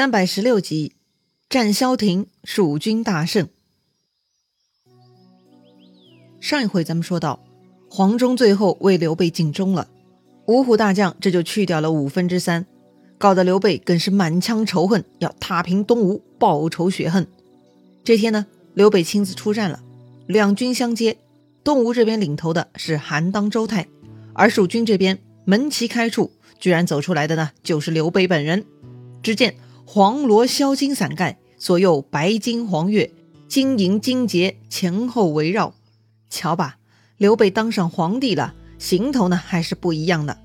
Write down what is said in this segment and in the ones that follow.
三百十六集，战萧亭，蜀军大胜。上一回咱们说到，黄忠最后为刘备尽忠了，五虎大将这就去掉了五分之三，搞得刘备更是满腔仇恨，要踏平东吴，报仇雪恨。这天呢，刘备亲自出战了，两军相接，东吴这边领头的是韩当、周泰，而蜀军这边门旗开处，居然走出来的呢，就是刘备本人。只见。黄罗销金伞盖，左右白金黄月，金银金结前后围绕。瞧吧，刘备当上皇帝了，行头呢还是不一样的。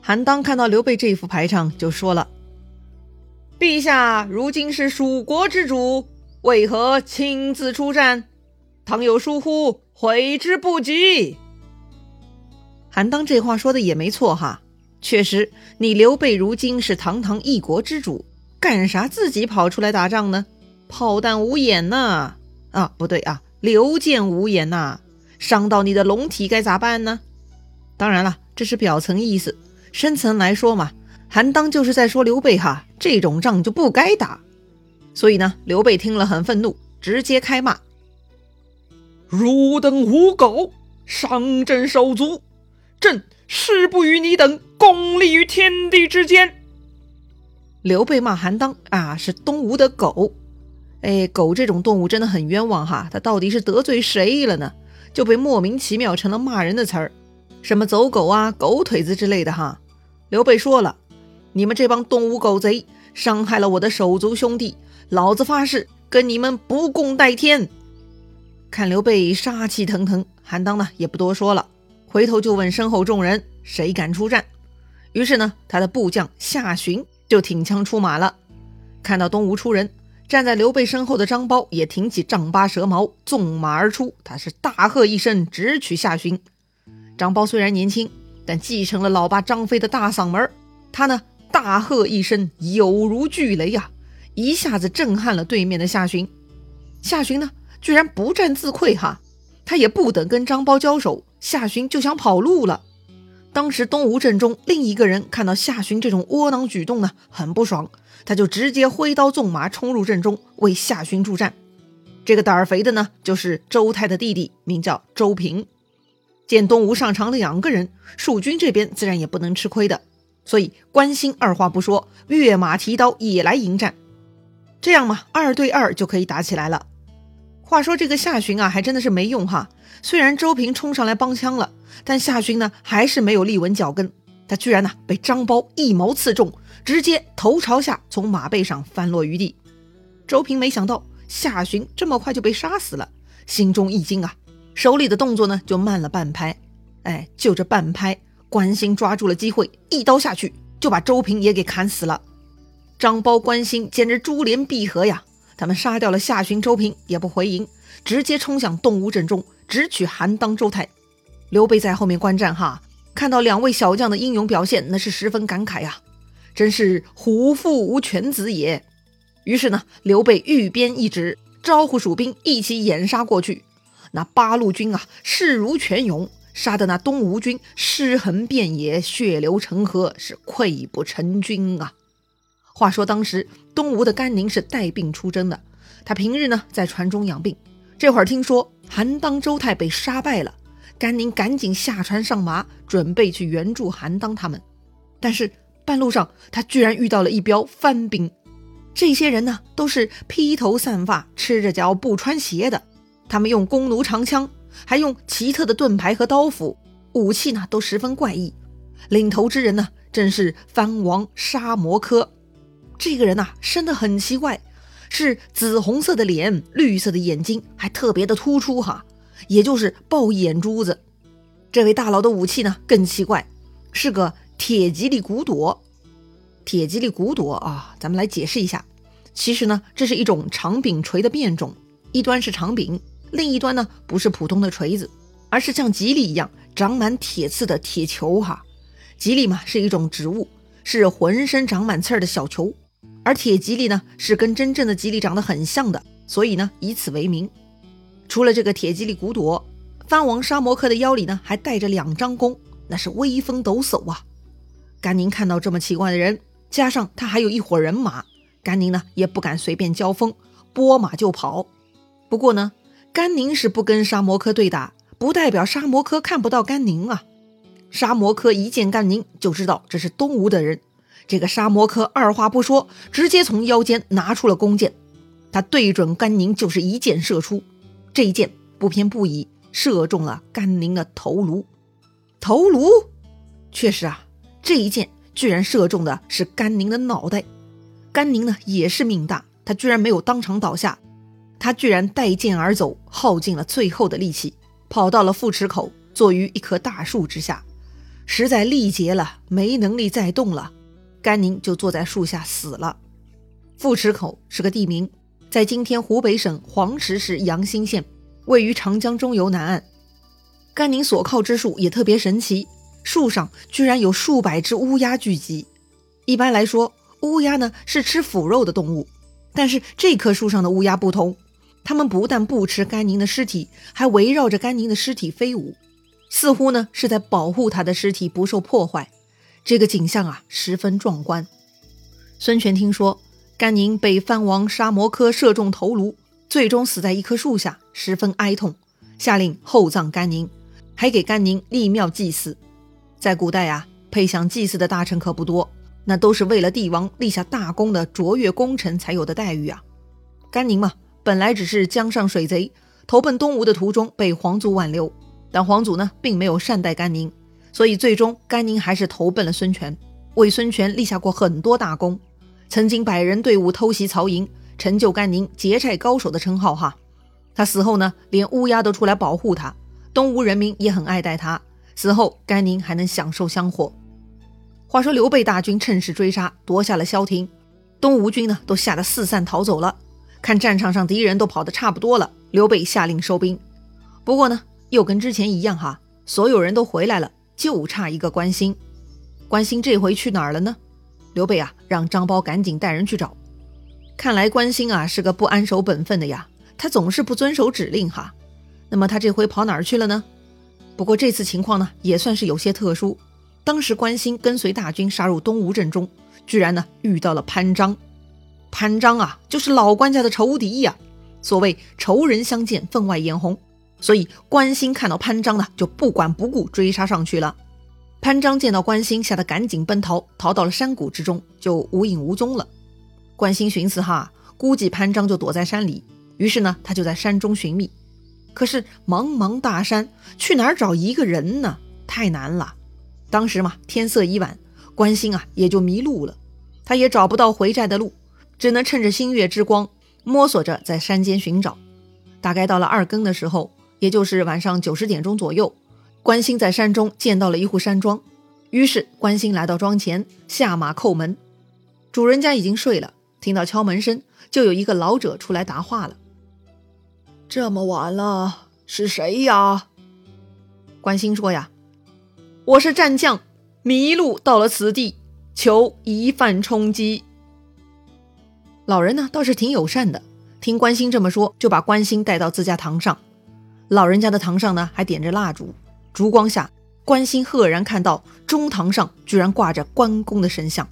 韩当看到刘备这副排场，就说了：“陛下如今是蜀国之主，为何亲自出战？倘有疏忽，悔之不及。”韩当这话说的也没错哈，确实，你刘备如今是堂堂一国之主。干啥自己跑出来打仗呢？炮弹无眼呐！啊，不对啊，流箭无眼呐！伤到你的龙体该咋办呢？当然了，这是表层意思，深层来说嘛，韩当就是在说刘备哈，这种仗就不该打。所以呢，刘备听了很愤怒，直接开骂：“汝等无狗，伤朕手足，朕誓不与你等共立于天地之间。”刘备骂韩当啊，是东吴的狗，哎，狗这种动物真的很冤枉哈，他到底是得罪谁了呢？就被莫名其妙成了骂人的词儿，什么走狗啊、狗腿子之类的哈。刘备说了，你们这帮东吴狗贼，伤害了我的手足兄弟，老子发誓跟你们不共戴天。看刘备杀气腾腾，韩当呢也不多说了，回头就问身后众人谁敢出战。于是呢，他的部将夏寻。就挺枪出马了，看到东吴出人，站在刘备身后的张苞也挺起丈八蛇矛，纵马而出。他是大喝一声，直取夏寻。张苞虽然年轻，但继承了老爸张飞的大嗓门他呢，大喝一声，有如巨雷呀，一下子震撼了对面的夏寻。夏寻呢，居然不战自溃哈，他也不等跟张苞交手，夏寻就想跑路了。当时东吴阵中另一个人看到夏寻这种窝囊举动呢，很不爽，他就直接挥刀纵马冲入阵中为夏寻助战。这个胆儿肥的呢，就是周泰的弟弟，名叫周平。见东吴上场两个人，蜀军这边自然也不能吃亏的，所以关兴二话不说，跃马提刀也来迎战。这样嘛，二对二就可以打起来了。话说这个夏寻啊，还真的是没用哈。虽然周平冲上来帮腔了，但夏寻呢还是没有立稳脚跟。他居然呢被张苞一矛刺中，直接头朝下从马背上翻落于地。周平没想到夏寻这么快就被杀死了，心中一惊啊，手里的动作呢就慢了半拍。哎，就这半拍，关兴抓住了机会，一刀下去就把周平也给砍死了。张苞、关兴简直珠联璧合呀！他们杀掉了夏寻、周平，也不回营，直接冲向东吴阵中，直取韩当、周泰。刘备在后面观战，哈，看到两位小将的英勇表现，那是十分感慨呀，真是虎父无犬子也。于是呢，刘备御鞭一指，招呼蜀兵一起掩杀过去。那八路军啊，势如泉涌，杀得那东吴军尸横遍野，血流成河，是溃不成军啊。话说当时东吴的甘宁是带病出征的，他平日呢在船中养病，这会儿听说韩当、周泰被杀败了，甘宁赶紧下船上马，准备去援助韩当他们。但是半路上他居然遇到了一彪番兵，这些人呢都是披头散发、赤着脚不穿鞋的，他们用弓弩长枪，还用奇特的盾牌和刀斧，武器呢都十分怪异。领头之人呢正是番王沙摩柯。这个人呐，生得很奇怪，是紫红色的脸，绿色的眼睛，还特别的突出哈，也就是爆眼珠子。这位大佬的武器呢更奇怪，是个铁吉利骨朵。铁吉利骨朵啊，咱们来解释一下，其实呢，这是一种长柄锤的变种，一端是长柄，另一端呢不是普通的锤子，而是像吉利一样长满铁刺的铁球哈。吉利嘛是一种植物，是浑身长满刺儿的小球。而铁吉利呢，是跟真正的吉利长得很像的，所以呢，以此为名。除了这个铁吉利骨朵，藩王沙摩克的腰里呢，还带着两张弓，那是威风抖擞啊！甘宁看到这么奇怪的人，加上他还有一伙人马，甘宁呢也不敢随便交锋，拨马就跑。不过呢，甘宁是不跟沙摩柯对打，不代表沙摩柯看不到甘宁啊。沙摩柯一见甘宁就知道这是东吴的人，这个沙摩柯二话不说，直接从腰间拿出了弓箭，他对准甘宁就是一箭射出。这一箭不偏不倚，射中了甘宁的头颅。头颅，确实啊，这一箭居然射中的是甘宁的脑袋。甘宁呢也是命大，他居然没有当场倒下，他居然带剑而走，耗尽了最后的力气，跑到了富池口，坐于一棵大树之下，实在力竭了，没能力再动了。甘宁就坐在树下死了。富池口是个地名，在今天湖北省黄石市阳新县，位于长江中游南岸。甘宁所靠之树也特别神奇，树上居然有数百只乌鸦聚集。一般来说，乌鸦呢是吃腐肉的动物，但是这棵树上的乌鸦不同，它们不但不吃甘宁的尸体，还围绕着甘宁的尸体飞舞，似乎呢是在保护他的尸体不受破坏。这个景象啊，十分壮观。孙权听说甘宁被藩王沙摩柯射中头颅，最终死在一棵树下，十分哀痛，下令厚葬甘宁。还给甘宁立庙祭祀，在古代啊，配享祭祀的大臣可不多，那都是为了帝王立下大功的卓越功臣才有的待遇啊。甘宁嘛，本来只是江上水贼，投奔东吴的途中被皇祖挽留，但皇祖呢，并没有善待甘宁，所以最终甘宁还是投奔了孙权，为孙权立下过很多大功，曾经百人队伍偷袭曹营，成就甘宁劫寨高手的称号哈。他死后呢，连乌鸦都出来保护他。东吴人民也很爱戴他，死后甘宁还能享受香火。话说刘备大军趁势追杀，夺下了萧亭，东吴军呢都吓得四散逃走了。看战场上敌人都跑得差不多了，刘备下令收兵。不过呢，又跟之前一样哈，所有人都回来了，就差一个关心。关心这回去哪儿了呢？刘备啊，让张苞赶紧带人去找。看来关心啊是个不安守本分的呀，他总是不遵守指令哈。那么他这回跑哪儿去了呢？不过这次情况呢也算是有些特殊。当时关兴跟随大军杀入东吴阵中，居然呢遇到了潘璋。潘璋啊，就是老关家的仇敌呀。所谓仇人相见，分外眼红。所以关兴看到潘璋呢，就不管不顾追杀上去了。潘璋见到关兴，吓得赶紧奔逃，逃到了山谷之中，就无影无踪了。关兴寻思哈，估计潘璋就躲在山里，于是呢，他就在山中寻觅。可是茫茫大山，去哪儿找一个人呢？太难了。当时嘛，天色已晚，关兴啊也就迷路了。他也找不到回寨的路，只能趁着星月之光，摸索着在山间寻找。大概到了二更的时候，也就是晚上九十点钟左右，关兴在山中见到了一户山庄。于是关兴来到庄前，下马叩门。主人家已经睡了，听到敲门声，就有一个老者出来答话了。这么晚了，是谁呀？关兴说：“呀，我是战将，迷路到了此地，求一饭充饥。”老人呢倒是挺友善的，听关兴这么说，就把关兴带到自家堂上。老人家的堂上呢还点着蜡烛，烛光下，关心赫然看到中堂上居然挂着关公的神像。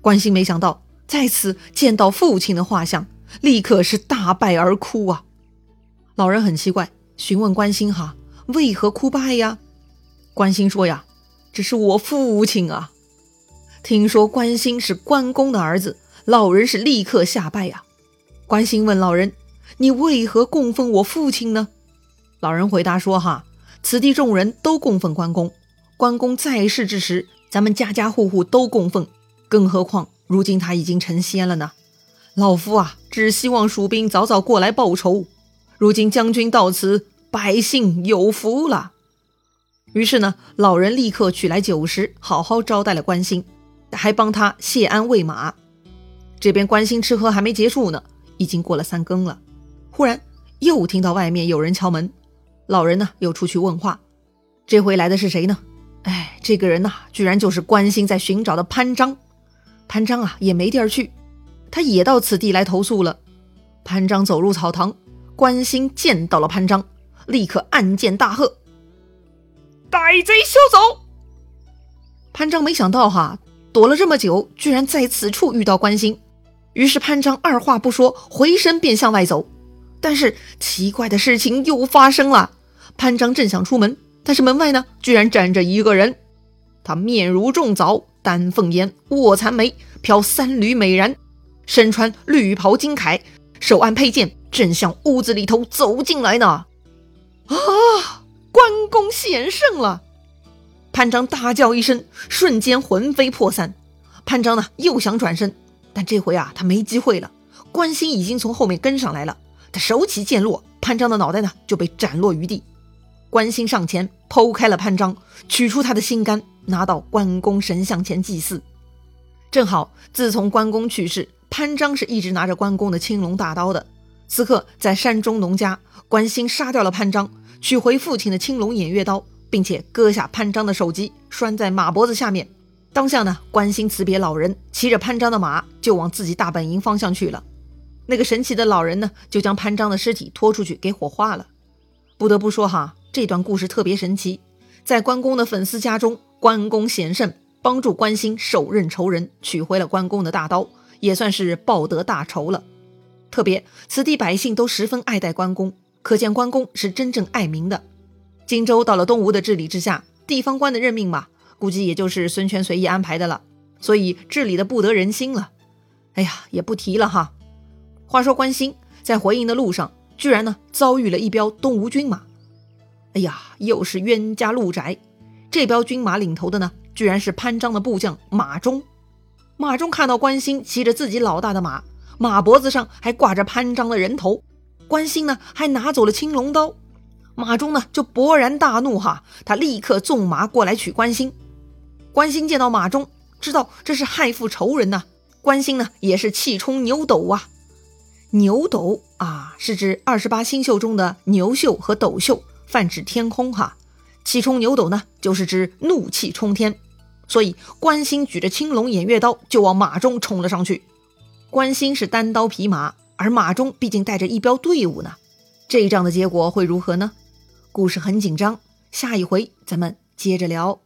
关心没想到在此见到父亲的画像，立刻是大败而哭啊！老人很奇怪，询问关心哈，为何哭败呀？关心说呀，这是我父亲啊。听说关心是关公的儿子，老人是立刻下拜呀。关心问老人，你为何供奉我父亲呢？老人回答说哈，此地众人都供奉关公，关公在世之时，咱们家家户户都供奉，更何况如今他已经成仙了呢？老夫啊，只希望蜀兵早早过来报仇。如今将军到此，百姓有福了。于是呢，老人立刻取来酒食，好好招待了关兴，还帮他谢鞍喂马。这边关兴吃喝还没结束呢，已经过了三更了。忽然又听到外面有人敲门，老人呢又出去问话。这回来的是谁呢？哎，这个人呐，居然就是关心在寻找的潘璋。潘璋啊，也没地儿去，他也到此地来投宿了。潘璋走入草堂。关心见到了潘璋，立刻暗箭大喝：“歹贼休走！”潘璋没想到哈，躲了这么久，居然在此处遇到关心。于是潘璋二话不说，回身便向外走。但是奇怪的事情又发生了，潘璋正想出门，但是门外呢，居然站着一个人。他面如重枣，丹凤眼，卧蚕眉，飘三缕美髯，身穿绿袍金铠，手按佩剑，正向屋子里头走进来呢。啊！关公险胜了！潘璋大叫一声，瞬间魂飞魄散。潘璋呢，又想转身，但这回啊，他没机会了。关兴已经从后面跟上来了，他手起剑落，潘璋的脑袋呢就被斩落于地。关兴上前剖开了潘璋，取出他的心肝，拿到关公神像前祭祀。正好，自从关公去世，潘璋是一直拿着关公的青龙大刀的。此刻在山中农家，关兴杀掉了潘璋，取回父亲的青龙偃月刀，并且割下潘璋的首级，拴在马脖子下面。当下呢，关兴辞别老人，骑着潘璋的马就往自己大本营方向去了。那个神奇的老人呢，就将潘璋的尸体拖出去给火化了。不得不说哈。这段故事特别神奇，在关公的粉丝家中，关公贤圣，帮助关兴手刃仇人，取回了关公的大刀，也算是报得大仇了。特别此地百姓都十分爱戴关公，可见关公是真正爱民的。荆州到了东吴的治理之下，地方官的任命嘛，估计也就是孙权随意安排的了，所以治理的不得人心了。哎呀，也不提了哈。话说关兴在回营的路上，居然呢遭遇了一彪东吴军马。哎呀，又是冤家路窄！这彪军马领头的呢，居然是潘璋的部将马忠。马忠看到关兴骑着自己老大的马，马脖子上还挂着潘璋的人头，关兴呢还拿走了青龙刀，马忠呢就勃然大怒哈，他立刻纵马过来取关兴。关兴见到马忠，知道这是害父仇人呐，关兴呢也是气冲牛斗啊！牛斗啊，是指二十八星宿中的牛宿和斗宿。泛指天空哈，气冲牛斗呢，就是指怒气冲天。所以关兴举着青龙偃月刀就往马中冲了上去。关兴是单刀匹马，而马中毕竟带着一彪队伍呢。这一仗的结果会如何呢？故事很紧张，下一回咱们接着聊。